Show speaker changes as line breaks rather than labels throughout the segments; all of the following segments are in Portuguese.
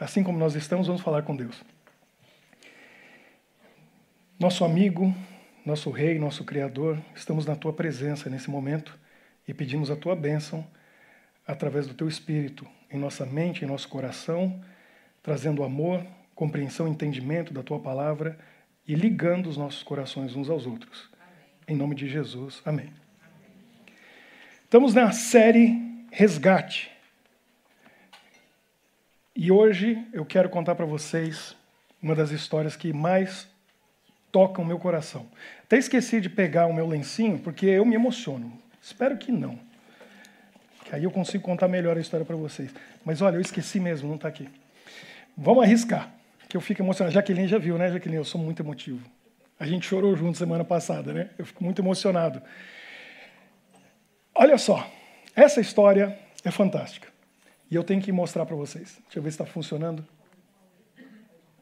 assim como nós estamos, vamos falar com Deus. Nosso amigo, nosso Rei, nosso Criador, estamos na tua presença nesse momento e pedimos a tua bênção através do teu Espírito em nossa mente, em nosso coração, trazendo amor, compreensão, entendimento da tua palavra e ligando os nossos corações uns aos outros. Em nome de Jesus, amém. Estamos na série Resgate. E hoje eu quero contar para vocês uma das histórias que mais tocam meu coração. Até esqueci de pegar o meu lencinho, porque eu me emociono. Espero que não. Que aí eu consigo contar melhor a história para vocês. Mas olha, eu esqueci mesmo, não está aqui. Vamos arriscar, que eu fico emocionado. Jaqueline já viu, né, Jaqueline? Eu sou muito emotivo. A gente chorou junto semana passada, né? Eu fico muito emocionado. Olha só, essa história é fantástica. E eu tenho que mostrar para vocês. Deixa eu ver se está funcionando.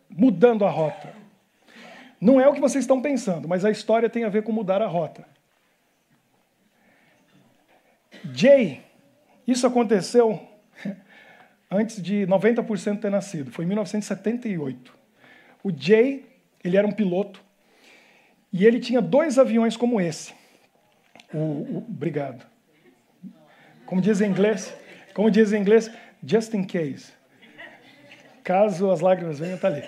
Mudando a rota. Não é o que vocês estão pensando, mas a história tem a ver com mudar a rota. Jay, isso aconteceu antes de 90% ter nascido. Foi em 1978. O Jay, ele era um piloto e ele tinha dois aviões como esse. O, o, obrigado. Como diz em inglês, como diz em inglês, just in case. Caso as lágrimas venham, está ali.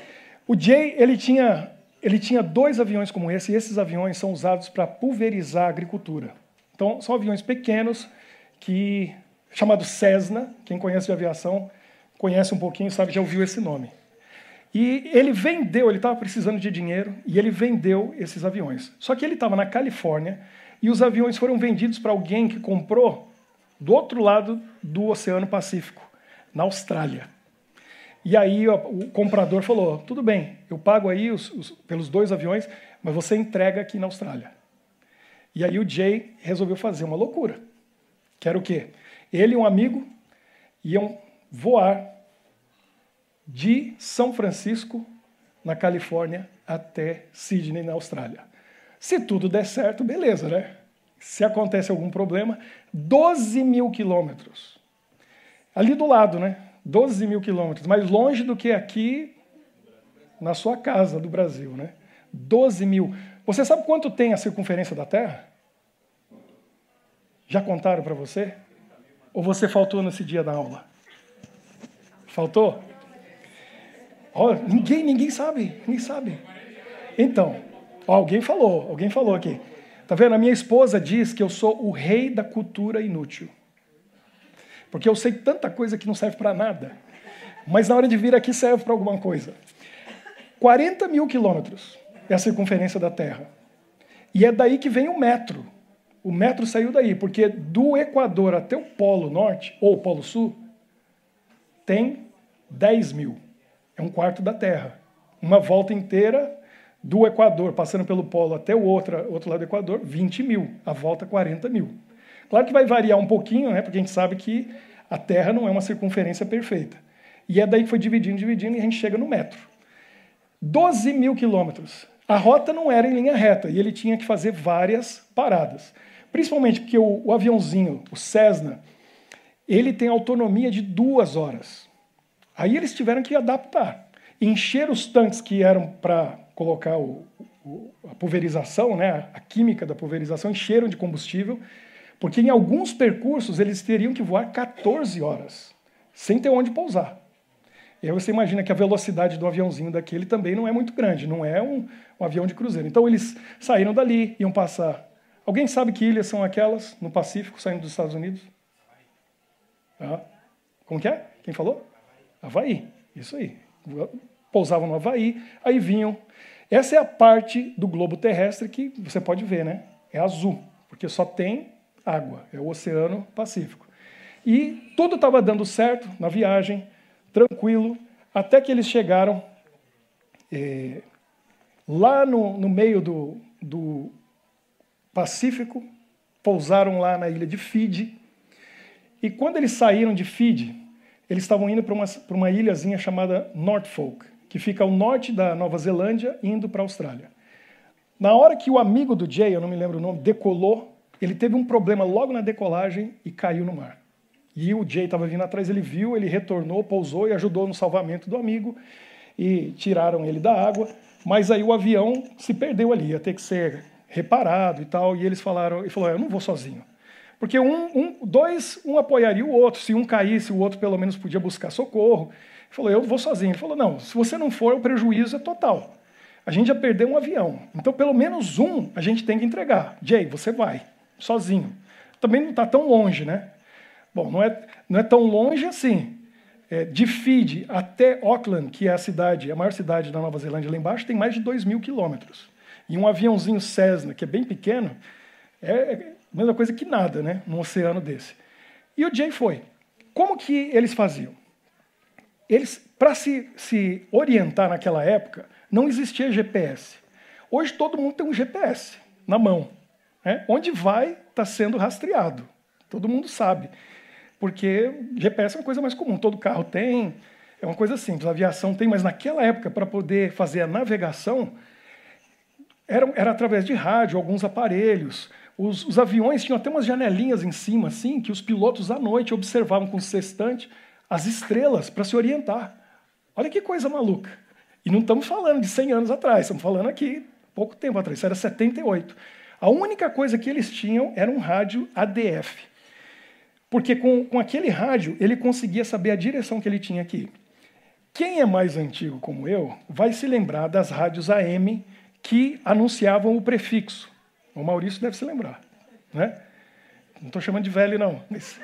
O Jay, ele tinha, ele tinha dois aviões como esse, e esses aviões são usados para pulverizar a agricultura. Então, são aviões pequenos, que chamado Cessna, quem conhece de aviação, conhece um pouquinho, sabe, já ouviu esse nome. E ele vendeu, ele estava precisando de dinheiro, e ele vendeu esses aviões. Só que ele estava na Califórnia, e os aviões foram vendidos para alguém que comprou do outro lado do Oceano Pacífico, na Austrália. E aí o comprador falou: tudo bem, eu pago aí os, os, pelos dois aviões, mas você entrega aqui na Austrália. E aí o Jay resolveu fazer uma loucura. Que era o quê? Ele e um amigo iam voar de São Francisco, na Califórnia, até Sydney, na Austrália. Se tudo der certo, beleza, né? Se acontece algum problema, 12 mil quilômetros. Ali do lado, né? 12 mil quilômetros, mais longe do que aqui na sua casa do Brasil, né? 12 mil. Você sabe quanto tem a circunferência da Terra? Já contaram para você? Ou você faltou nesse dia da aula? Faltou? Oh, ninguém, ninguém sabe, ninguém sabe. Então, alguém falou, alguém falou aqui. Tá vendo? A minha esposa diz que eu sou o rei da cultura inútil. Porque eu sei tanta coisa que não serve para nada. Mas na hora de vir aqui serve para alguma coisa. 40 mil quilômetros é a circunferência da Terra. E é daí que vem o metro. O metro saiu daí, porque do Equador até o Polo Norte, ou o Polo Sul, tem 10 mil. É um quarto da Terra. Uma volta inteira do Equador, passando pelo polo até o outro, outro lado do Equador, 20 mil, a volta 40 mil. Claro que vai variar um pouquinho, né, porque a gente sabe que a Terra não é uma circunferência perfeita. E é daí que foi dividindo, dividindo, e a gente chega no metro. 12 mil quilômetros. A rota não era em linha reta, e ele tinha que fazer várias paradas. Principalmente porque o, o aviãozinho, o Cessna, ele tem autonomia de duas horas. Aí eles tiveram que adaptar. Encher os tanques que eram para colocar o, o, a pulverização, né, a química da pulverização, encheram de combustível, porque em alguns percursos eles teriam que voar 14 horas, sem ter onde pousar. E aí você imagina que a velocidade do aviãozinho daquele também não é muito grande, não é um, um avião de cruzeiro. Então eles saíram dali, iam passar. Alguém sabe que ilhas são aquelas no Pacífico, saindo dos Estados Unidos? Ah, como que é? Quem falou? Havaí. Isso aí. Pousavam no Havaí, aí vinham essa é a parte do globo terrestre que você pode ver, né? É azul, porque só tem água, é o Oceano Pacífico. E tudo estava dando certo na viagem, tranquilo, até que eles chegaram é, lá no, no meio do, do Pacífico, pousaram lá na ilha de Fiji. E quando eles saíram de Fiji, eles estavam indo para uma, uma ilhazinha chamada Norfolk que fica ao norte da Nova Zelândia, indo para a Austrália. Na hora que o amigo do Jay, eu não me lembro o nome, decolou, ele teve um problema logo na decolagem e caiu no mar. E o Jay estava vindo atrás, ele viu, ele retornou, pousou e ajudou no salvamento do amigo. E tiraram ele da água. Mas aí o avião se perdeu ali, ia ter que ser reparado e tal. E eles falaram, ele falou: Eu não vou sozinho. Porque um, um, dois, um apoiaria o outro. Se um caísse, o outro pelo menos podia buscar socorro. Ele falou: Eu vou sozinho. Ele falou: Não, se você não for, o prejuízo é total. A gente já perdeu um avião. Então, pelo menos um a gente tem que entregar. Jay, você vai, sozinho. Também não está tão longe, né? Bom, não é, não é tão longe assim. É, de Fiji até Auckland, que é a cidade, a maior cidade da Nova Zelândia lá embaixo, tem mais de 2 mil quilômetros. E um aviãozinho Cessna, que é bem pequeno, é a mesma coisa que nada, né? Num oceano desse. E o Jay foi. Como que eles faziam? Eles, para se, se orientar naquela época, não existia GPS. Hoje todo mundo tem um GPS na mão. Né? Onde vai está sendo rastreado. Todo mundo sabe. Porque GPS é uma coisa mais comum, todo carro tem, é uma coisa simples, a aviação tem, mas naquela época, para poder fazer a navegação, era, era através de rádio, alguns aparelhos. Os, os, aviões tinham até umas janelinhas em cima, assim, que os pilotos à noite observavam com o sextante as estrelas para se orientar. Olha que coisa maluca. E não estamos falando de 100 anos atrás, estamos falando aqui pouco tempo atrás, isso era 78. A única coisa que eles tinham era um rádio ADF. Porque com, com aquele rádio ele conseguia saber a direção que ele tinha aqui. Quem é mais antigo como eu vai se lembrar das rádios AM que anunciavam o prefixo. O Maurício deve se lembrar. Né? Não estou chamando de velho, não. Mas...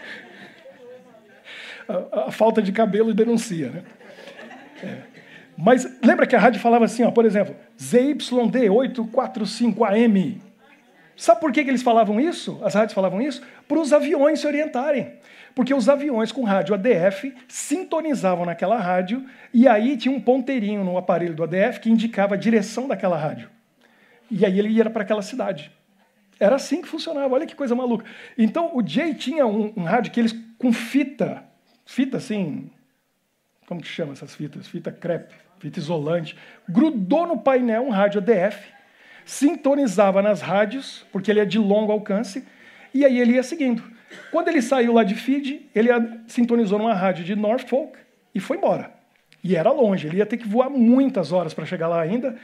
A, a, falta de cabelo denuncia. Né? É. Mas lembra que a rádio falava assim, ó, por exemplo, ZYD 845AM. Sabe por que, que eles falavam isso? As rádios falavam isso? Para os aviões se orientarem. Porque os aviões com rádio ADF sintonizavam naquela rádio e aí tinha um ponteirinho no aparelho do ADF que indicava a direção daquela rádio. E aí ele ia para aquela cidade. Era assim que funcionava, olha que coisa maluca. Então o Jay tinha um, um rádio que eles com fita, fita assim, como que chama essas fitas? Fita crepe, fita isolante, grudou no painel um rádio ADF sintonizava nas rádios, porque ele é de longo alcance, e aí ele ia seguindo. Quando ele saiu lá de Fiji, ele sintonizou numa rádio de Norfolk e foi embora. E era longe, ele ia ter que voar muitas horas para chegar lá ainda,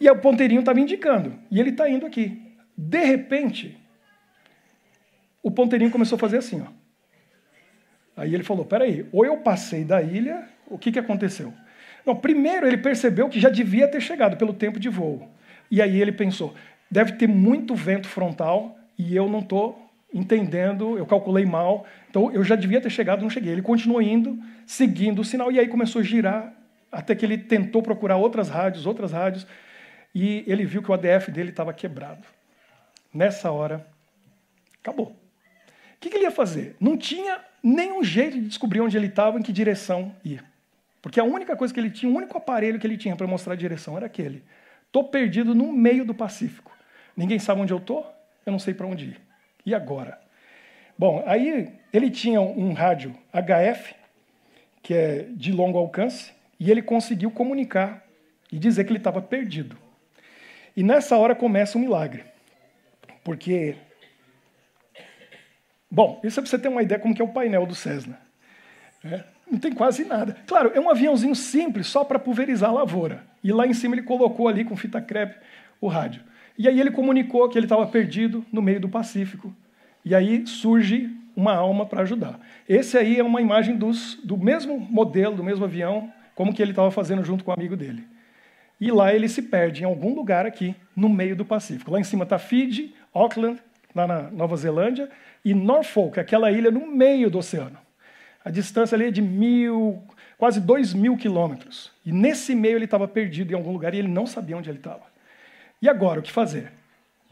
e o ponteirinho estava indicando, e ele está indo aqui. De repente, o ponteirinho começou a fazer assim, ó. Aí ele falou: peraí, ou eu passei da ilha, o que, que aconteceu? Não, primeiro ele percebeu que já devia ter chegado pelo tempo de voo. E aí ele pensou: deve ter muito vento frontal e eu não estou entendendo, eu calculei mal, então eu já devia ter chegado, não cheguei. Ele continuou indo, seguindo o sinal, e aí começou a girar, até que ele tentou procurar outras rádios, outras rádios, e ele viu que o ADF dele estava quebrado. Nessa hora, acabou. O que, que ele ia fazer? Não tinha nenhum jeito de descobrir onde ele estava, em que direção ir. Porque a única coisa que ele tinha, o único aparelho que ele tinha para mostrar a direção era aquele. Estou perdido no meio do Pacífico. Ninguém sabe onde eu estou, eu não sei para onde ir. E agora? Bom, aí ele tinha um rádio HF, que é de longo alcance, e ele conseguiu comunicar e dizer que ele estava perdido. E nessa hora começa um milagre. Porque. Bom, isso é para você ter uma ideia como que é o painel do Cessna. É, não tem quase nada. Claro, é um aviãozinho simples só para pulverizar a lavoura. E lá em cima ele colocou ali com fita crepe o rádio. E aí ele comunicou que ele estava perdido no meio do Pacífico. E aí surge uma alma para ajudar. Esse aí é uma imagem dos, do mesmo modelo, do mesmo avião, como que ele estava fazendo junto com o amigo dele. E lá ele se perde em algum lugar aqui, no meio do Pacífico. Lá em cima está Fiji, Auckland, lá na Nova Zelândia, e Norfolk, aquela ilha no meio do oceano. A distância ali é de mil, quase dois mil quilômetros. E nesse meio ele estava perdido em algum lugar e ele não sabia onde ele estava. E agora, o que fazer?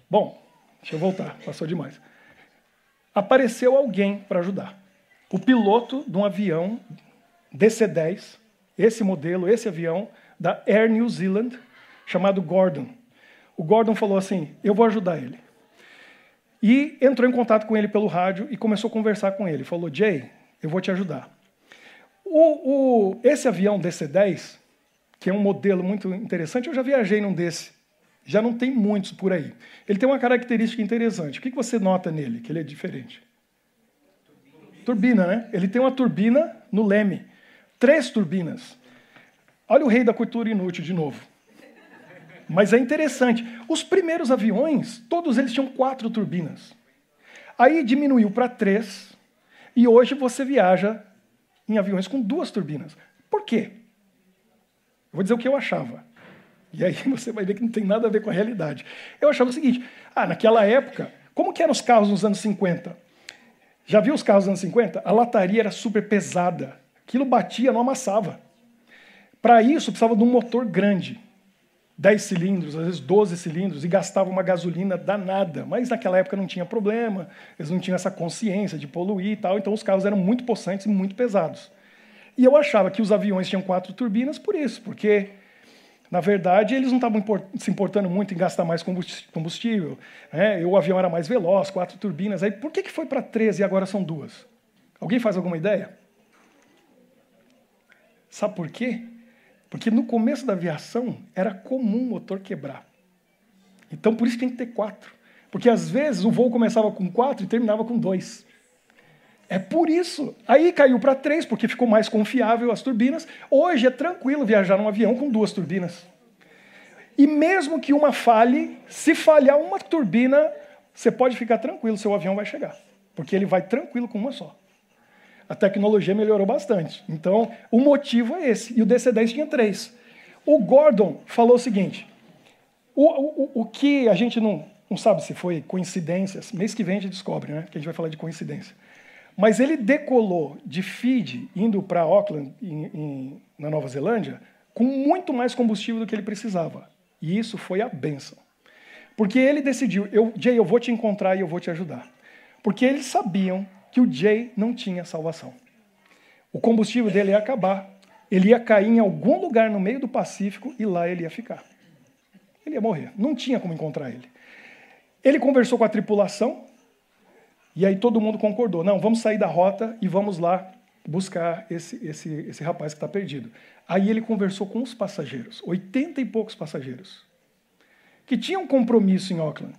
Bom, deixa eu voltar, passou demais. Apareceu alguém para ajudar. O piloto de um avião DC-10, esse modelo, esse avião, da Air New Zealand, chamado Gordon. O Gordon falou assim: Eu vou ajudar ele. E entrou em contato com ele pelo rádio e começou a conversar com ele. Falou: Jay, eu vou te ajudar. O, o, esse avião DC-10, que é um modelo muito interessante, eu já viajei num desse. Já não tem muitos por aí. Ele tem uma característica interessante. O que você nota nele, que ele é diferente? Turbina, né? Ele tem uma turbina no leme. Três turbinas. Olha o rei da cultura inútil de novo. Mas é interessante. Os primeiros aviões, todos eles tinham quatro turbinas. Aí diminuiu para três. E hoje você viaja em aviões com duas turbinas. Por quê? Eu vou dizer o que eu achava. E aí você vai ver que não tem nada a ver com a realidade. Eu achava o seguinte: ah, naquela época, como que eram os carros nos anos 50? Já viu os carros dos anos 50? A lataria era super pesada. Aquilo batia, não amassava. Para isso, precisava de um motor grande. 10 cilindros, às vezes 12 cilindros, e gastava uma gasolina danada. Mas naquela época não tinha problema, eles não tinham essa consciência de poluir e tal, então os carros eram muito possantes e muito pesados. E eu achava que os aviões tinham quatro turbinas por isso, porque, na verdade, eles não estavam se importando muito em gastar mais combustível. Né? o avião era mais veloz, quatro turbinas. Aí, por que, que foi para 13 e agora são duas? Alguém faz alguma ideia? Sabe por quê? Porque no começo da aviação era comum o motor quebrar. Então por isso tem que ter quatro. Porque às vezes o voo começava com quatro e terminava com dois. É por isso. Aí caiu para três, porque ficou mais confiável as turbinas. Hoje é tranquilo viajar num avião com duas turbinas. E mesmo que uma falhe, se falhar uma turbina, você pode ficar tranquilo, seu avião vai chegar. Porque ele vai tranquilo com uma só. A tecnologia melhorou bastante. Então, o motivo é esse. E o DC-10 tinha três. O Gordon falou o seguinte: o, o, o que a gente não, não sabe se foi coincidências, mês que vem a gente descobre, né? Que a gente vai falar de coincidência. Mas ele decolou de Fiji, indo para Auckland, em, em, na Nova Zelândia, com muito mais combustível do que ele precisava. E isso foi a benção. Porque ele decidiu, eu, Jay, eu vou te encontrar e eu vou te ajudar. Porque eles sabiam que o Jay não tinha salvação. O combustível dele ia acabar, ele ia cair em algum lugar no meio do Pacífico e lá ele ia ficar. Ele ia morrer, não tinha como encontrar ele. Ele conversou com a tripulação, e aí todo mundo concordou: não, vamos sair da rota e vamos lá buscar esse, esse, esse rapaz que está perdido. Aí ele conversou com os passageiros, oitenta e poucos passageiros, que tinham compromisso em Auckland,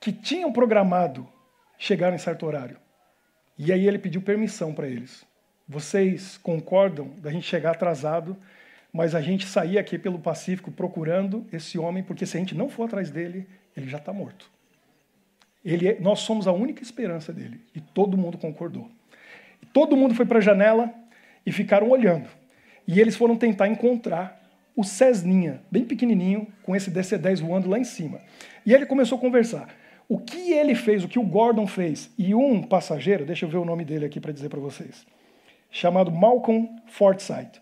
que tinham programado chegar em certo horário. E aí ele pediu permissão para eles. Vocês concordam da gente chegar atrasado, mas a gente sair aqui pelo Pacífico procurando esse homem, porque se a gente não for atrás dele, ele já está morto. Ele é, nós somos a única esperança dele. E todo mundo concordou. Todo mundo foi para a janela e ficaram olhando. E eles foram tentar encontrar o Cesninha, bem pequenininho, com esse DC-10 voando lá em cima. E ele começou a conversar. O que ele fez, o que o Gordon fez, e um passageiro, deixa eu ver o nome dele aqui para dizer para vocês, chamado Malcolm Forsythe.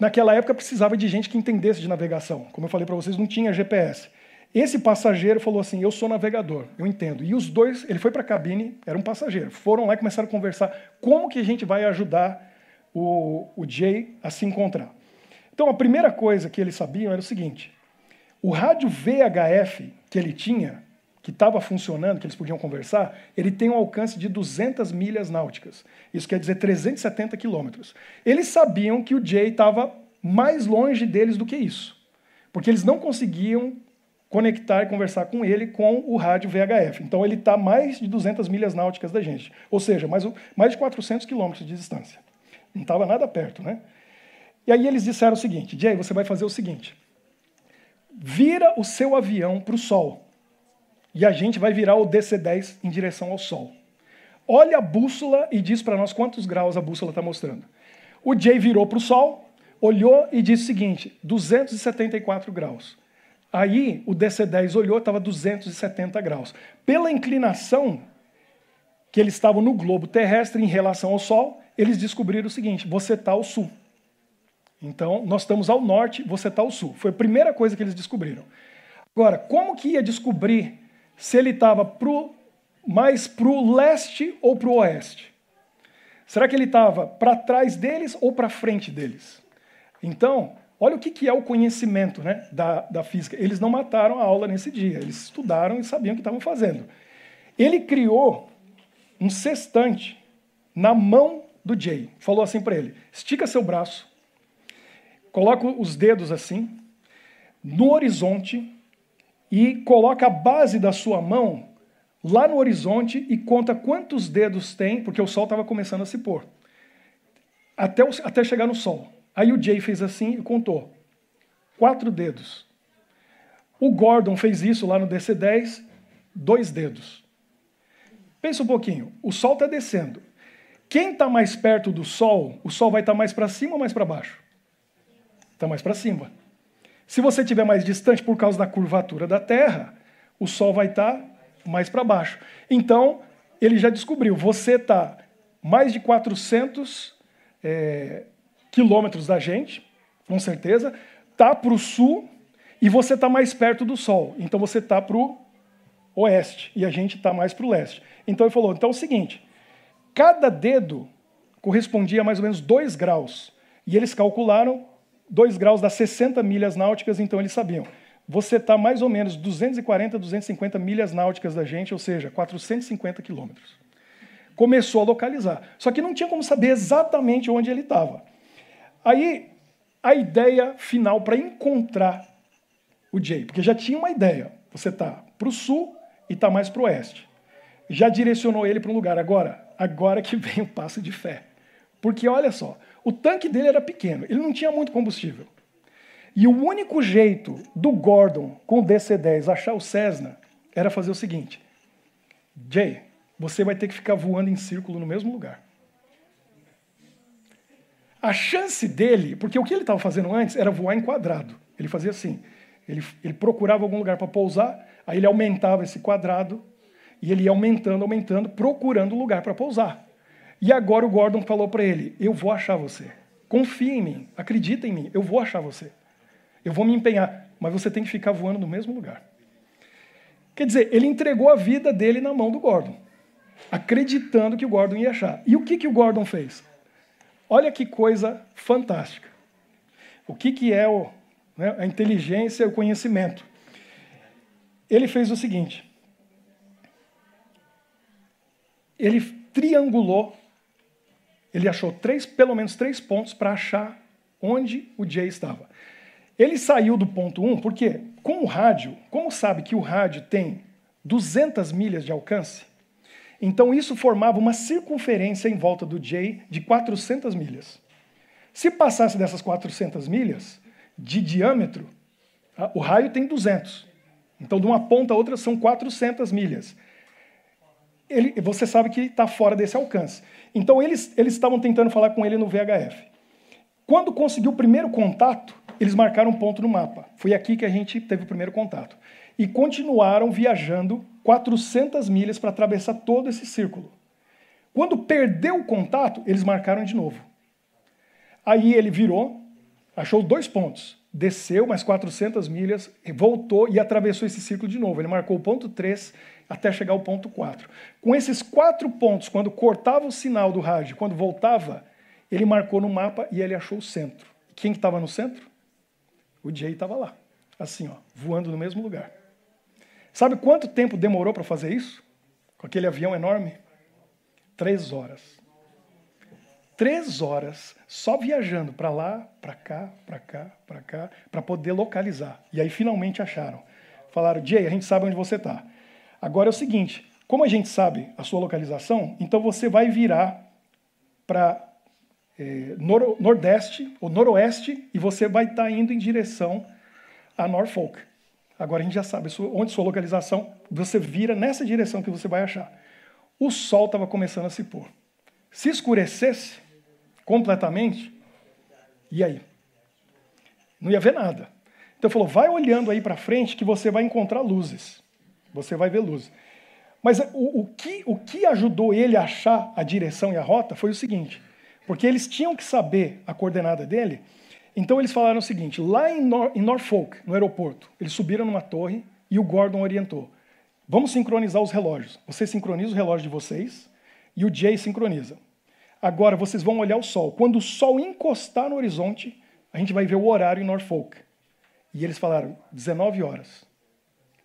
Naquela época precisava de gente que entendesse de navegação. Como eu falei para vocês, não tinha GPS. Esse passageiro falou assim: Eu sou navegador, eu entendo. E os dois, ele foi para a cabine, era um passageiro, foram lá e começaram a conversar como que a gente vai ajudar o, o Jay a se encontrar. Então a primeira coisa que eles sabiam era o seguinte: o rádio VHF que ele tinha, que estava funcionando, que eles podiam conversar, ele tem um alcance de 200 milhas náuticas. Isso quer dizer 370 quilômetros. Eles sabiam que o Jay estava mais longe deles do que isso, porque eles não conseguiam conectar e conversar com ele com o rádio VHF. Então ele está mais de 200 milhas náuticas da gente, ou seja, mais, mais de 400 quilômetros de distância. Não estava nada perto, né? E aí eles disseram o seguinte, Jay, você vai fazer o seguinte, vira o seu avião para o Sol, e a gente vai virar o DC-10 em direção ao Sol. Olha a bússola e diz para nós quantos graus a bússola está mostrando. O Jay virou para o Sol, olhou e disse o seguinte, 274 graus. Aí o DC-10 olhou, estava 270 graus. Pela inclinação que eles estavam no globo terrestre em relação ao Sol, eles descobriram o seguinte: você está ao sul. Então, nós estamos ao norte, você está ao sul. Foi a primeira coisa que eles descobriram. Agora, como que ia descobrir se ele estava mais para o leste ou para o oeste? Será que ele estava para trás deles ou para frente deles? Então, Olha o que é o conhecimento né, da, da física. Eles não mataram a aula nesse dia, eles estudaram e sabiam o que estavam fazendo. Ele criou um sextante na mão do Jay. Falou assim para ele: estica seu braço, coloca os dedos assim, no horizonte, e coloca a base da sua mão lá no horizonte e conta quantos dedos tem, porque o sol estava começando a se pôr, até, o, até chegar no sol. Aí o Jay fez assim e contou. Quatro dedos. O Gordon fez isso lá no DC-10, dois dedos. Pensa um pouquinho, o sol está descendo. Quem está mais perto do sol, o sol vai estar tá mais para cima ou mais para baixo? Está mais para cima. Se você estiver mais distante por causa da curvatura da Terra, o sol vai estar tá mais para baixo. Então, ele já descobriu, você está mais de 400 é, quilômetros da gente, com certeza, está para o sul e você está mais perto do sol. Então, você está para o oeste e a gente está mais para o leste. Então, ele falou, então é o seguinte, cada dedo correspondia a mais ou menos 2 graus. E eles calcularam 2 graus das 60 milhas náuticas, então eles sabiam você está mais ou menos 240, 250 milhas náuticas da gente, ou seja, 450 quilômetros. Começou a localizar. Só que não tinha como saber exatamente onde ele estava. Aí, a ideia final para encontrar o Jay, porque já tinha uma ideia. Você está para o sul e está mais para o oeste. Já direcionou ele para um lugar. Agora, agora que vem o passo de fé. Porque olha só, o tanque dele era pequeno, ele não tinha muito combustível. E o único jeito do Gordon com o DC-10 achar o Cessna era fazer o seguinte: Jay, você vai ter que ficar voando em círculo no mesmo lugar. A chance dele, porque o que ele estava fazendo antes era voar em quadrado. Ele fazia assim: ele, ele procurava algum lugar para pousar, aí ele aumentava esse quadrado, e ele ia aumentando, aumentando, procurando lugar para pousar. E agora o Gordon falou para ele: Eu vou achar você. Confia em mim, acredita em mim, eu vou achar você. Eu vou me empenhar, mas você tem que ficar voando no mesmo lugar. Quer dizer, ele entregou a vida dele na mão do Gordon, acreditando que o Gordon ia achar. E o que, que o Gordon fez? Olha que coisa fantástica. O que, que é o, né, a inteligência e o conhecimento? Ele fez o seguinte: ele triangulou, ele achou três, pelo menos três pontos para achar onde o Jay estava. Ele saiu do ponto 1 porque, com o rádio, como sabe que o rádio tem 200 milhas de alcance, então isso formava uma circunferência em volta do J de 400 milhas. Se passasse dessas 400 milhas de diâmetro, o raio tem 200. Então, de uma ponta a outra são 400 milhas. Ele, você sabe que está fora desse alcance. Então, eles, eles estavam tentando falar com ele no VHF. Quando conseguiu o primeiro contato, eles marcaram um ponto no mapa. Foi aqui que a gente teve o primeiro contato. E continuaram viajando 400 milhas para atravessar todo esse círculo. Quando perdeu o contato, eles marcaram de novo. Aí ele virou, achou dois pontos, desceu mais 400 milhas, voltou e atravessou esse círculo de novo. Ele marcou o ponto 3 até chegar ao ponto 4. Com esses quatro pontos, quando cortava o sinal do rádio, quando voltava, ele marcou no mapa e ele achou o centro. Quem estava no centro? O Jay estava lá, assim, ó, voando no mesmo lugar. Sabe quanto tempo demorou para fazer isso? Com aquele avião enorme? Três horas. Três horas só viajando para lá, para cá, para cá, para cá, para poder localizar. E aí finalmente acharam. Falaram, Jay, a gente sabe onde você está. Agora é o seguinte: como a gente sabe a sua localização, então você vai virar para é, nor nordeste ou noroeste e você vai estar tá indo em direção a Norfolk. Agora a gente já sabe onde sua localização, você vira nessa direção que você vai achar. O sol estava começando a se pôr. Se escurecesse completamente, e aí? Não ia ver nada. Então falou: vai olhando aí para frente que você vai encontrar luzes. Você vai ver luzes. Mas o, o, que, o que ajudou ele a achar a direção e a rota foi o seguinte: porque eles tinham que saber a coordenada dele. Então eles falaram o seguinte: lá em, Nor em Norfolk, no aeroporto, eles subiram numa torre e o Gordon orientou: vamos sincronizar os relógios. Você sincroniza o relógio de vocês e o Jay sincroniza. Agora vocês vão olhar o sol. Quando o sol encostar no horizonte, a gente vai ver o horário em Norfolk. E eles falaram: 19 horas.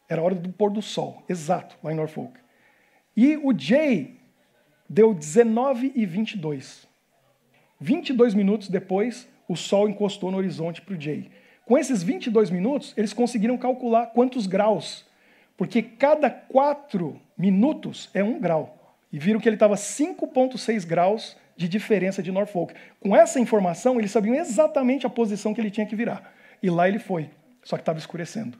Era a hora do pôr do sol, exato, lá em Norfolk. E o Jay deu 19 e 22. 22 minutos depois, o Sol encostou no horizonte para o Jay. Com esses 22 minutos, eles conseguiram calcular quantos graus Porque cada quatro minutos é um grau. E viram que ele estava 5,6 graus de diferença de Norfolk. Com essa informação, eles sabiam exatamente a posição que ele tinha que virar. E lá ele foi, só que estava escurecendo.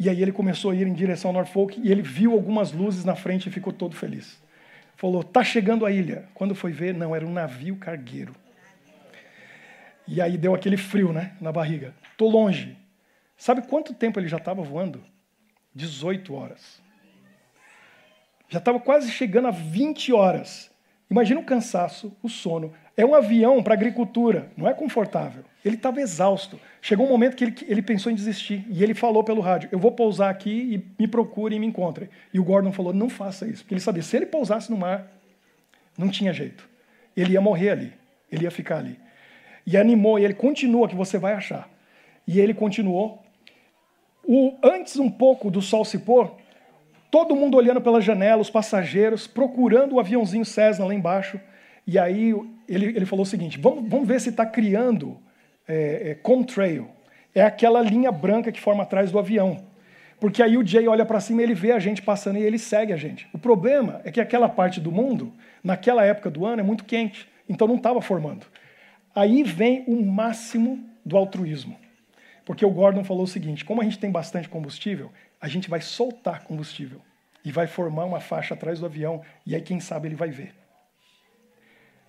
E aí ele começou a ir em direção ao Norfolk e ele viu algumas luzes na frente e ficou todo feliz. Falou: "Tá chegando a ilha". Quando foi ver, não, era um navio cargueiro. E aí deu aquele frio, né, na barriga. Tô longe. Sabe quanto tempo ele já estava voando? 18 horas. Já estava quase chegando a 20 horas. Imagina o cansaço, o sono. É um avião para agricultura, não é confortável. Ele estava exausto. Chegou um momento que ele, ele, pensou em desistir. E ele falou pelo rádio: Eu vou pousar aqui e me procure e me encontre. E o Gordon falou: Não faça isso. Porque ele sabia: se ele pousasse no mar, não tinha jeito. Ele ia morrer ali. Ele ia ficar ali. E animou, e ele continua, que você vai achar. E ele continuou. O, antes um pouco do sol se pôr, Todo mundo olhando pela janela, os passageiros, procurando o aviãozinho Cessna lá embaixo. E aí ele, ele falou o seguinte: vamos, vamos ver se está criando é, é, contrail. É aquela linha branca que forma atrás do avião. Porque aí o Jay olha para cima e ele vê a gente passando e ele segue a gente. O problema é que aquela parte do mundo, naquela época do ano, é muito quente. Então não estava formando. Aí vem o máximo do altruísmo. Porque o Gordon falou o seguinte: como a gente tem bastante combustível, a gente vai soltar combustível e vai formar uma faixa atrás do avião, e aí quem sabe ele vai ver.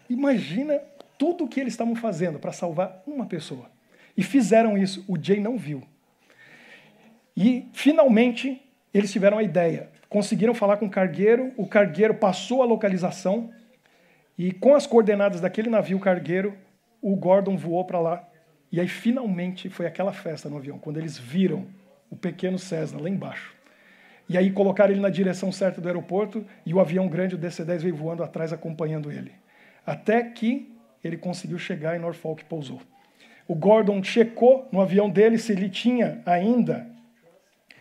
Imagina tudo o que eles estavam fazendo para salvar uma pessoa. E fizeram isso, o Jay não viu. E finalmente eles tiveram a ideia. Conseguiram falar com o cargueiro, o cargueiro passou a localização e com as coordenadas daquele navio cargueiro, o Gordon voou para lá. E aí finalmente foi aquela festa no avião, quando eles viram o pequeno Cessna lá embaixo. E aí colocaram ele na direção certa do aeroporto e o avião grande, o DC-10, veio voando atrás acompanhando ele. Até que ele conseguiu chegar em Norfolk e pousou. O Gordon checou no avião dele se ele tinha ainda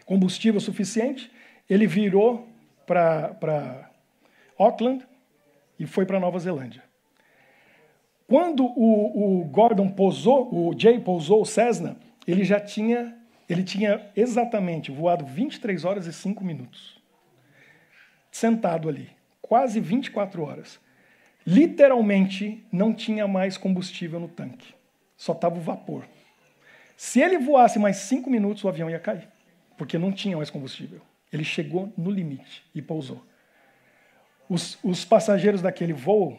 combustível suficiente. Ele virou para Auckland e foi para Nova Zelândia. Quando o, o, Gordon pousou, o Jay pousou o Cessna, ele já tinha ele tinha exatamente voado 23 horas e 5 minutos. Sentado ali, quase 24 horas. Literalmente não tinha mais combustível no tanque. Só estava o vapor. Se ele voasse mais 5 minutos, o avião ia cair, porque não tinha mais combustível. Ele chegou no limite e pousou. Os, os passageiros daquele voo,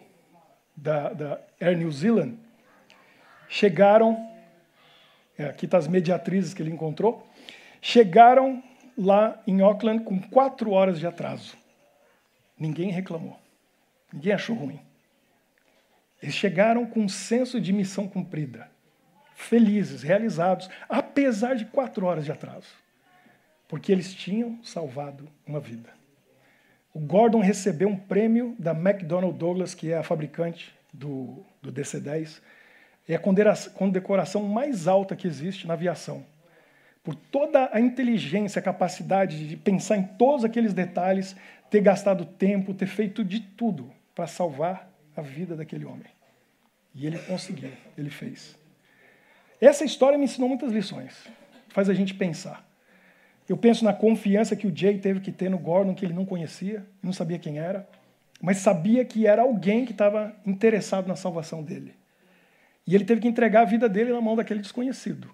da, da Air New Zealand, chegaram é, aqui estão tá as mediatrizes que ele encontrou, chegaram lá em Auckland com quatro horas de atraso. Ninguém reclamou. Ninguém achou ruim. Eles chegaram com um senso de missão cumprida, felizes, realizados, apesar de quatro horas de atraso, porque eles tinham salvado uma vida. O Gordon recebeu um prêmio da McDonnell Douglas, que é a fabricante do, do DC-10, é a condecoração mais alta que existe na aviação. Por toda a inteligência, a capacidade de pensar em todos aqueles detalhes, ter gastado tempo, ter feito de tudo para salvar a vida daquele homem. E ele conseguiu, ele fez. Essa história me ensinou muitas lições, faz a gente pensar. Eu penso na confiança que o Jay teve que ter no Gordon, que ele não conhecia, não sabia quem era, mas sabia que era alguém que estava interessado na salvação dele. E ele teve que entregar a vida dele na mão daquele desconhecido.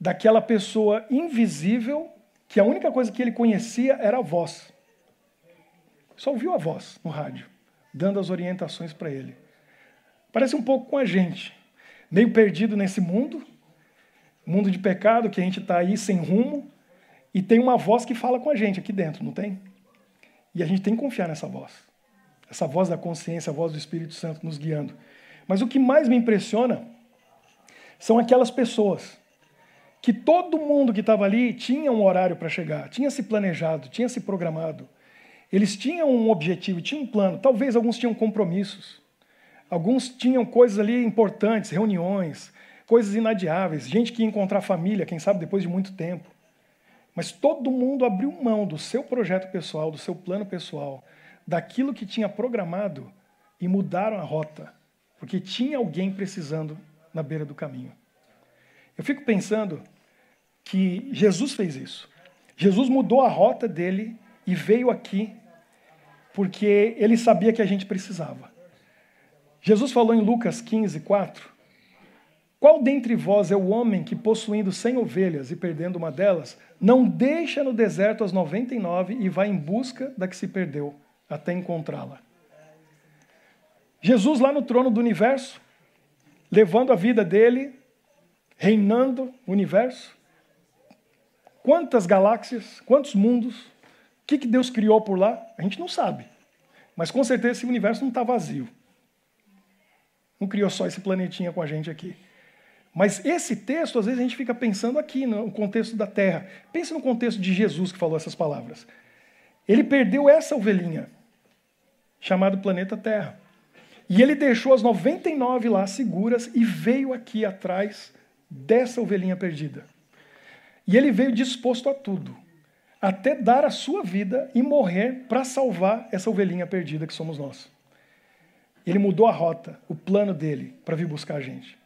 Daquela pessoa invisível, que a única coisa que ele conhecia era a voz. Só ouviu a voz no rádio, dando as orientações para ele. Parece um pouco com a gente, meio perdido nesse mundo, mundo de pecado, que a gente está aí sem rumo, e tem uma voz que fala com a gente aqui dentro, não tem? E a gente tem que confiar nessa voz. Essa voz da consciência, a voz do Espírito Santo nos guiando. Mas o que mais me impressiona são aquelas pessoas que todo mundo que estava ali tinha um horário para chegar, tinha se planejado, tinha se programado. Eles tinham um objetivo, tinham um plano. Talvez alguns tinham compromissos. Alguns tinham coisas ali importantes, reuniões, coisas inadiáveis, gente que ia encontrar família, quem sabe depois de muito tempo. Mas todo mundo abriu mão do seu projeto pessoal, do seu plano pessoal, daquilo que tinha programado e mudaram a rota porque tinha alguém precisando na beira do caminho. Eu fico pensando que Jesus fez isso. Jesus mudou a rota dele e veio aqui porque ele sabia que a gente precisava. Jesus falou em Lucas 15, 4: Qual dentre vós é o homem que, possuindo cem ovelhas e perdendo uma delas, não deixa no deserto as noventa e nove e vai em busca da que se perdeu, até encontrá-la? Jesus, lá no trono do universo, levando a vida dele, reinando o universo. Quantas galáxias, quantos mundos, o que, que Deus criou por lá? A gente não sabe. Mas com certeza esse universo não está vazio. Não criou só esse planetinha com a gente aqui. Mas esse texto, às vezes, a gente fica pensando aqui no contexto da Terra. Pense no contexto de Jesus que falou essas palavras. Ele perdeu essa ovelhinha, chamado planeta Terra. E ele deixou as 99 lá seguras e veio aqui atrás dessa ovelhinha perdida. E ele veio disposto a tudo, até dar a sua vida e morrer para salvar essa ovelhinha perdida que somos nós. Ele mudou a rota, o plano dele para vir buscar a gente.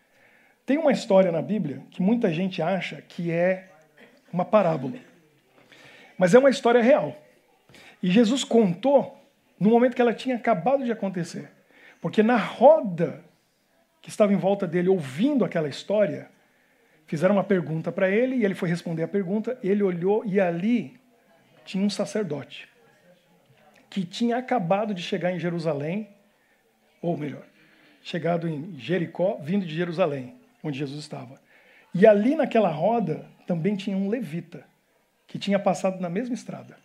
Tem uma história na Bíblia que muita gente acha que é uma parábola. Mas é uma história real. E Jesus contou no momento que ela tinha acabado de acontecer. Porque na roda que estava em volta dele ouvindo aquela história, fizeram uma pergunta para ele e ele foi responder a pergunta. Ele olhou e ali tinha um sacerdote que tinha acabado de chegar em Jerusalém, ou melhor, chegado em Jericó, vindo de Jerusalém onde Jesus estava. E ali naquela roda também tinha um levita, que tinha passado na mesma estrada.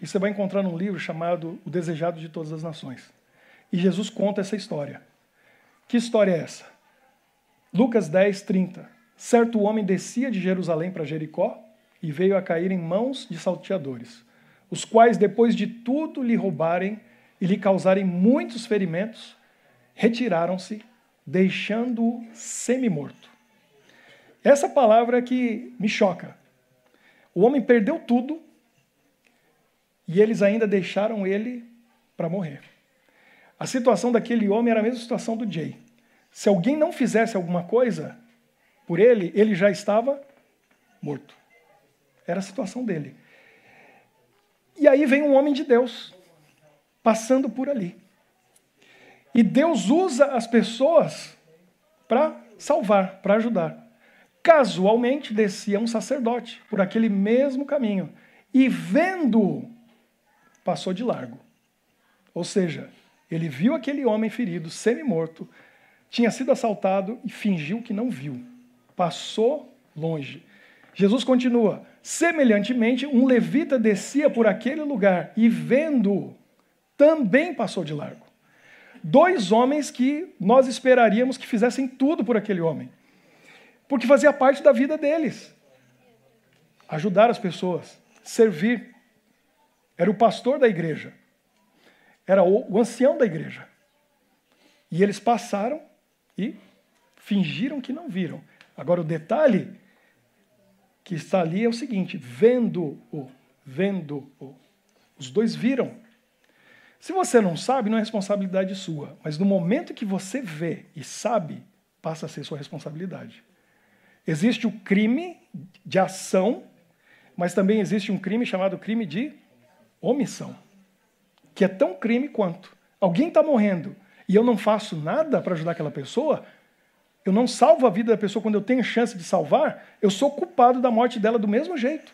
E você vai encontrar num livro chamado O Desejado de Todas as Nações. E Jesus conta essa história. Que história é essa? Lucas 10, 30. Certo homem descia de Jerusalém para Jericó e veio a cair em mãos de salteadores, os quais, depois de tudo lhe roubarem e lhe causarem muitos ferimentos, retiraram-se deixando-o semi-morto. Essa palavra é que me choca. O homem perdeu tudo e eles ainda deixaram ele para morrer. A situação daquele homem era a mesma situação do Jay. Se alguém não fizesse alguma coisa por ele, ele já estava morto. Era a situação dele. E aí vem um homem de Deus passando por ali. E Deus usa as pessoas para salvar, para ajudar. Casualmente descia um sacerdote por aquele mesmo caminho e vendo passou de largo. Ou seja, ele viu aquele homem ferido, semi-morto, tinha sido assaltado e fingiu que não viu. Passou longe. Jesus continua: semelhantemente, um levita descia por aquele lugar e vendo, também passou de largo dois homens que nós esperaríamos que fizessem tudo por aquele homem. Porque fazia parte da vida deles. Ajudar as pessoas, servir. Era o pastor da igreja. Era o, ancião da igreja. E eles passaram e fingiram que não viram. Agora, o detalhe que está ali é o seguinte: vendo-o, vendo-o. Os dois viram. Se você não sabe, não é responsabilidade sua. Mas no momento que você vê e sabe, passa a ser sua responsabilidade. Existe o crime de ação, mas também existe um crime chamado crime de omissão, que é tão crime quanto. Alguém está morrendo e eu não faço nada para ajudar aquela pessoa, eu não salvo a vida da pessoa quando eu tenho chance de salvar, eu sou culpado da morte dela do mesmo jeito.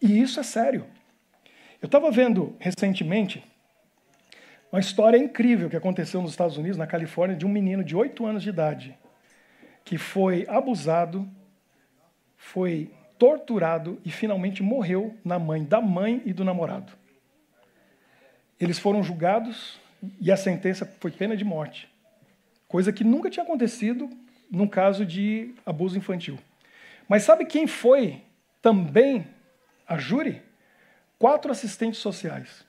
E isso é sério. Eu estava vendo recentemente uma história incrível que aconteceu nos Estados Unidos, na Califórnia, de um menino de 8 anos de idade que foi abusado, foi torturado e finalmente morreu na mãe da mãe e do namorado. Eles foram julgados e a sentença foi pena de morte. Coisa que nunca tinha acontecido num caso de abuso infantil. Mas sabe quem foi também a júri? Quatro assistentes sociais.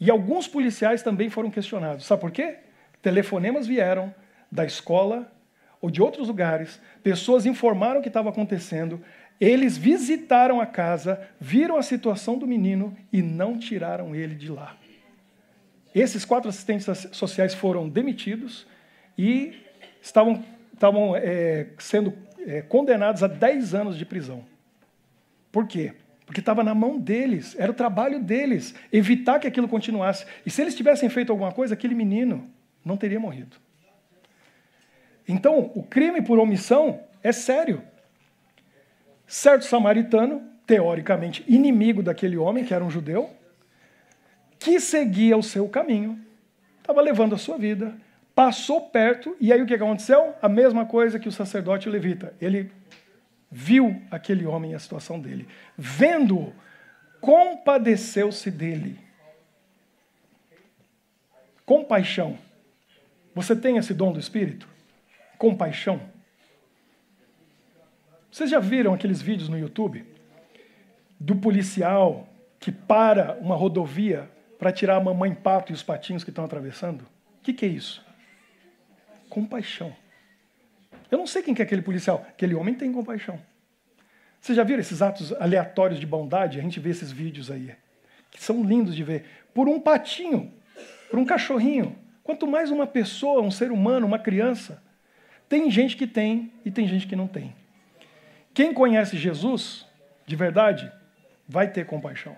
E alguns policiais também foram questionados. Sabe por quê? Telefonemas vieram da escola ou de outros lugares, pessoas informaram o que estava acontecendo, eles visitaram a casa, viram a situação do menino e não tiraram ele de lá. Esses quatro assistentes sociais foram demitidos e estavam, estavam é, sendo é, condenados a 10 anos de prisão. Por quê? Porque estava na mão deles, era o trabalho deles, evitar que aquilo continuasse. E se eles tivessem feito alguma coisa, aquele menino não teria morrido. Então, o crime por omissão é sério. Certo samaritano, teoricamente inimigo daquele homem, que era um judeu, que seguia o seu caminho, estava levando a sua vida, passou perto, e aí o que aconteceu? A mesma coisa que o sacerdote levita. Ele viu aquele homem e a situação dele. Vendo-o, compadeceu-se dele. Compaixão. Você tem esse dom do Espírito? Compaixão. Vocês já viram aqueles vídeos no YouTube do policial que para uma rodovia para tirar a mamãe pato e os patinhos que estão atravessando? O que, que é isso? Compaixão. Eu não sei quem que é aquele policial. Aquele homem tem compaixão. Vocês já viram esses atos aleatórios de bondade? A gente vê esses vídeos aí, que são lindos de ver. Por um patinho, por um cachorrinho. Quanto mais uma pessoa, um ser humano, uma criança. Tem gente que tem e tem gente que não tem. Quem conhece Jesus, de verdade, vai ter compaixão.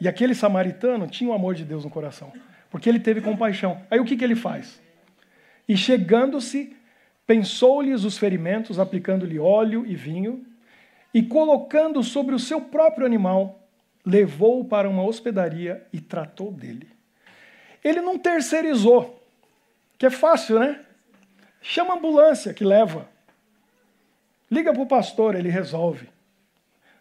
E aquele samaritano tinha o amor de Deus no coração, porque ele teve compaixão. Aí o que, que ele faz? E chegando-se, pensou-lhes os ferimentos, aplicando-lhe óleo e vinho, e colocando sobre o seu próprio animal, levou-o para uma hospedaria e tratou dele. Ele não terceirizou, que é fácil, né? Chama a ambulância que leva. Liga para o pastor, ele resolve.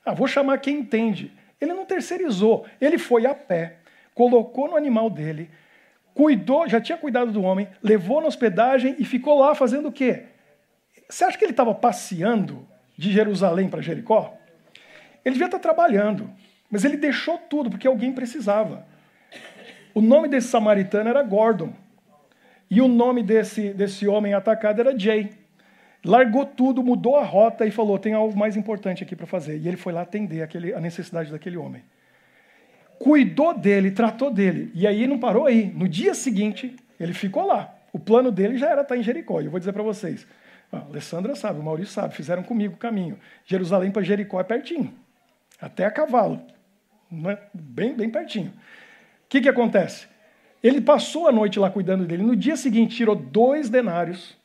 Ah, vou chamar quem entende. Ele não terceirizou, ele foi a pé, colocou no animal dele, cuidou, já tinha cuidado do homem, levou na hospedagem e ficou lá fazendo o quê? Você acha que ele estava passeando de Jerusalém para Jericó? Ele devia estar trabalhando, mas ele deixou tudo porque alguém precisava. O nome desse samaritano era Gordon. E o nome desse, desse homem atacado era Jay. Largou tudo, mudou a rota e falou: tem algo mais importante aqui para fazer. E ele foi lá atender aquele, a necessidade daquele homem. Cuidou dele, tratou dele. E aí não parou aí. No dia seguinte, ele ficou lá. O plano dele já era estar em Jericó. E eu vou dizer para vocês: a Alessandra sabe, o Maurício sabe, fizeram comigo o caminho. Jerusalém para Jericó é pertinho. Até a cavalo. Não é? Bem, bem pertinho. O que, que acontece? Ele passou a noite lá cuidando dele. No dia seguinte, tirou dois denários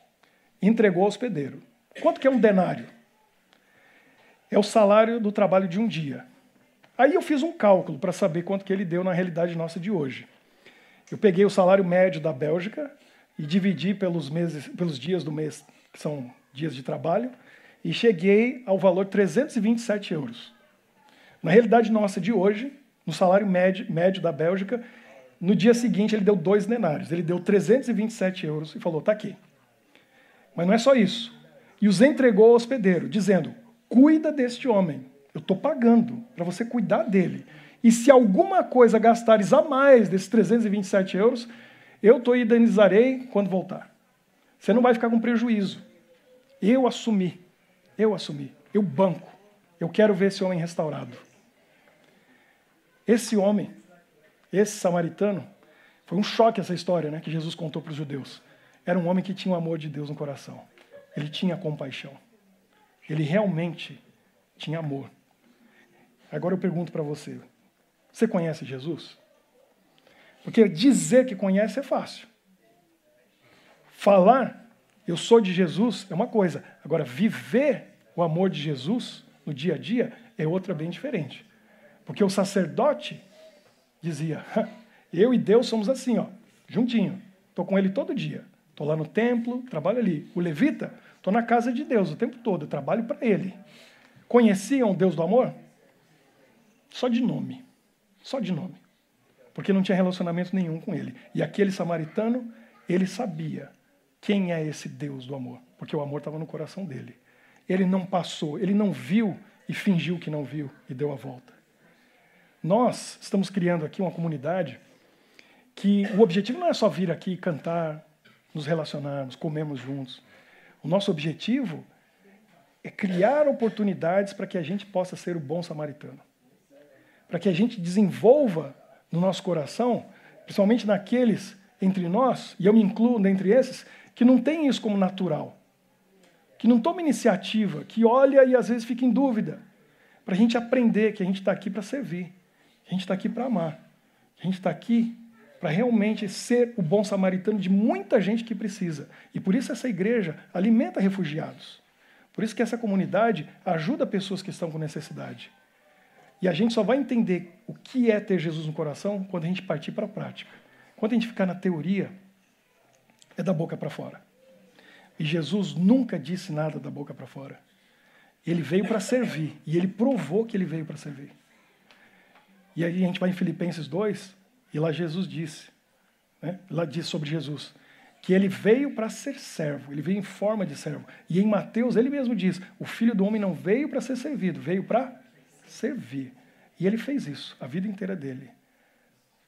entregou ao hospedeiro. Quanto que é um denário? É o salário do trabalho de um dia. Aí eu fiz um cálculo para saber quanto que ele deu na realidade nossa de hoje. Eu peguei o salário médio da Bélgica e dividi pelos meses, pelos dias do mês, que são dias de trabalho, e cheguei ao valor 327 euros. Na realidade nossa de hoje, no salário médio, médio da Bélgica, no dia seguinte ele deu dois denários. Ele deu 327 euros e falou: "Tá aqui. Mas não é só isso. E os entregou ao hospedeiro, dizendo: Cuida deste homem, eu estou pagando para você cuidar dele. E se alguma coisa gastares a mais desses 327 euros, eu te indenizarei quando voltar. Você não vai ficar com prejuízo. Eu assumi. Eu assumi. Eu banco. Eu quero ver esse homem restaurado. Esse homem, esse samaritano, foi um choque essa história né, que Jesus contou para os judeus. Era um homem que tinha o amor de Deus no coração. Ele tinha compaixão. Ele realmente tinha amor. Agora eu pergunto para você: você conhece Jesus? Porque dizer que conhece é fácil. Falar, eu sou de Jesus, é uma coisa. Agora, viver o amor de Jesus no dia a dia é outra bem diferente. Porque o sacerdote dizia: eu e Deus somos assim, ó, juntinho. Estou com ele todo dia. Estou lá no templo, trabalho ali. O levita, estou na casa de Deus o tempo todo, trabalho para ele. Conheciam o Deus do amor? Só de nome. Só de nome. Porque não tinha relacionamento nenhum com ele. E aquele samaritano, ele sabia quem é esse Deus do amor, porque o amor estava no coração dele. Ele não passou, ele não viu e fingiu que não viu e deu a volta. Nós estamos criando aqui uma comunidade que o objetivo não é só vir aqui cantar, nos relacionarmos, comemos juntos. O nosso objetivo é criar oportunidades para que a gente possa ser o bom samaritano. Para que a gente desenvolva no nosso coração, principalmente naqueles entre nós, e eu me incluo dentre esses, que não tem isso como natural. Que não toma iniciativa, que olha e às vezes fica em dúvida. para a gente aprender que a gente está aqui para servir, que a gente está aqui para amar, que a gente está aqui para realmente ser o bom samaritano de muita gente que precisa. E por isso essa igreja alimenta refugiados. Por isso que essa comunidade ajuda pessoas que estão com necessidade. E a gente só vai entender o que é ter Jesus no coração quando a gente partir para a prática. Quando a gente ficar na teoria, é da boca para fora. E Jesus nunca disse nada da boca para fora. Ele veio para servir. E ele provou que ele veio para servir. E aí a gente vai em Filipenses 2, e lá Jesus disse, né? lá diz sobre Jesus, que ele veio para ser servo, ele veio em forma de servo. E em Mateus ele mesmo diz: o filho do homem não veio para ser servido, veio para servir. E ele fez isso a vida inteira dele.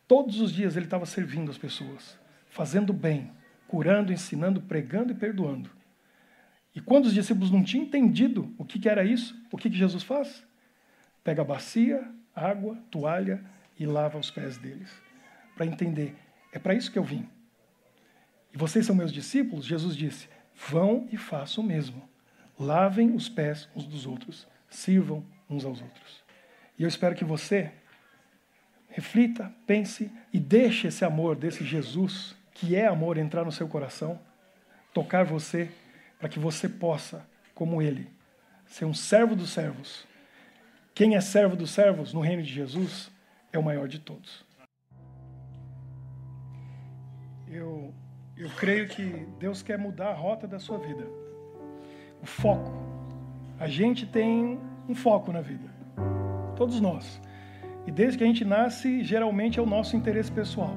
Todos os dias ele estava servindo as pessoas, fazendo bem, curando, ensinando, pregando e perdoando. E quando os discípulos não tinham entendido o que, que era isso, o que, que Jesus faz? Pega a bacia, água, toalha e lava os pés deles para entender. É para isso que eu vim. E vocês são meus discípulos? Jesus disse: vão e façam o mesmo. Lavem os pés uns dos outros, sirvam uns aos outros. E eu espero que você reflita, pense e deixe esse amor desse Jesus, que é amor, entrar no seu coração, tocar você, para que você possa, como ele, ser um servo dos servos. Quem é servo dos servos no reino de Jesus é o maior de todos. Eu, eu creio que Deus quer mudar a rota da sua vida. O foco. A gente tem um foco na vida. Todos nós. E desde que a gente nasce, geralmente é o nosso interesse pessoal.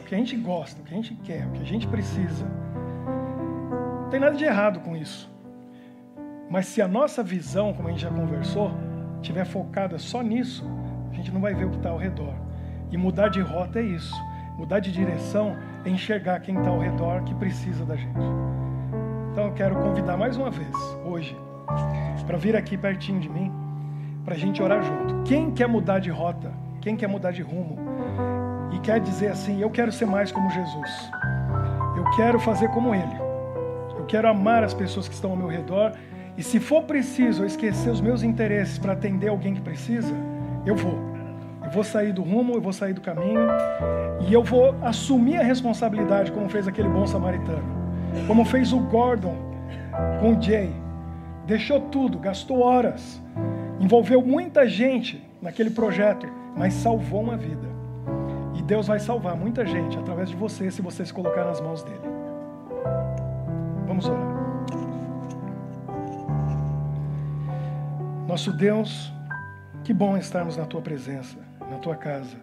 O que a gente gosta, o que a gente quer, o que a gente precisa. Não tem nada de errado com isso. Mas se a nossa visão, como a gente já conversou, estiver focada só nisso, a gente não vai ver o que está ao redor. E mudar de rota é isso. Mudar de direção é enxergar quem está ao redor que precisa da gente. Então eu quero convidar mais uma vez, hoje, para vir aqui pertinho de mim, para a gente orar junto. Quem quer mudar de rota? Quem quer mudar de rumo? E quer dizer assim: eu quero ser mais como Jesus. Eu quero fazer como Ele. Eu quero amar as pessoas que estão ao meu redor. E se for preciso eu esquecer os meus interesses para atender alguém que precisa, eu vou vou sair do rumo, eu vou sair do caminho e eu vou assumir a responsabilidade, como fez aquele bom samaritano, como fez o Gordon com o Jay. Deixou tudo, gastou horas, envolveu muita gente naquele projeto, mas salvou uma vida. E Deus vai salvar muita gente através de você, se você se colocar nas mãos dele. Vamos orar. Nosso Deus, que bom estarmos na tua presença na tua casa.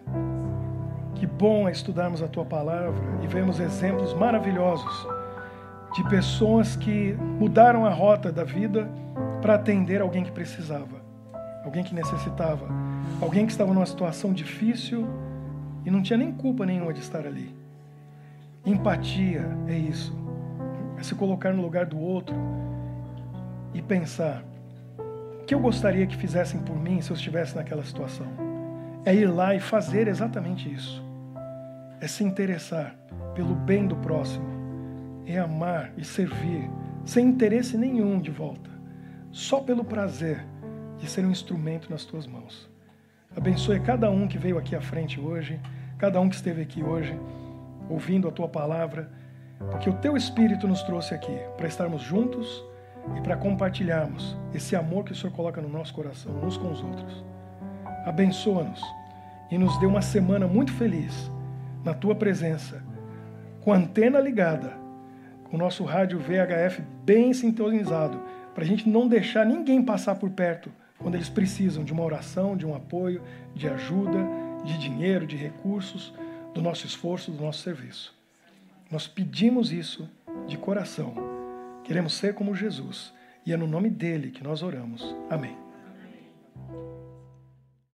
Que bom é estudarmos a tua palavra e vermos exemplos maravilhosos de pessoas que mudaram a rota da vida para atender alguém que precisava, alguém que necessitava, alguém que estava numa situação difícil e não tinha nem culpa nenhuma de estar ali. Empatia é isso, é se colocar no lugar do outro e pensar: o que eu gostaria que fizessem por mim se eu estivesse naquela situação? É ir lá e fazer exatamente isso. É se interessar pelo bem do próximo, é amar e servir, sem interesse nenhum de volta, só pelo prazer de ser um instrumento nas tuas mãos. Abençoe cada um que veio aqui à frente hoje, cada um que esteve aqui hoje, ouvindo a tua palavra, porque o teu Espírito nos trouxe aqui para estarmos juntos e para compartilharmos esse amor que o Senhor coloca no nosso coração, uns com os outros abençoa-nos e nos dê uma semana muito feliz na tua presença, com a antena ligada, com o nosso rádio VHF bem sintonizado, para a gente não deixar ninguém passar por perto quando eles precisam de uma oração, de um apoio, de ajuda, de dinheiro, de recursos, do nosso esforço, do nosso serviço. Nós pedimos isso de coração. Queremos ser como Jesus e é no nome dele que nós oramos. Amém.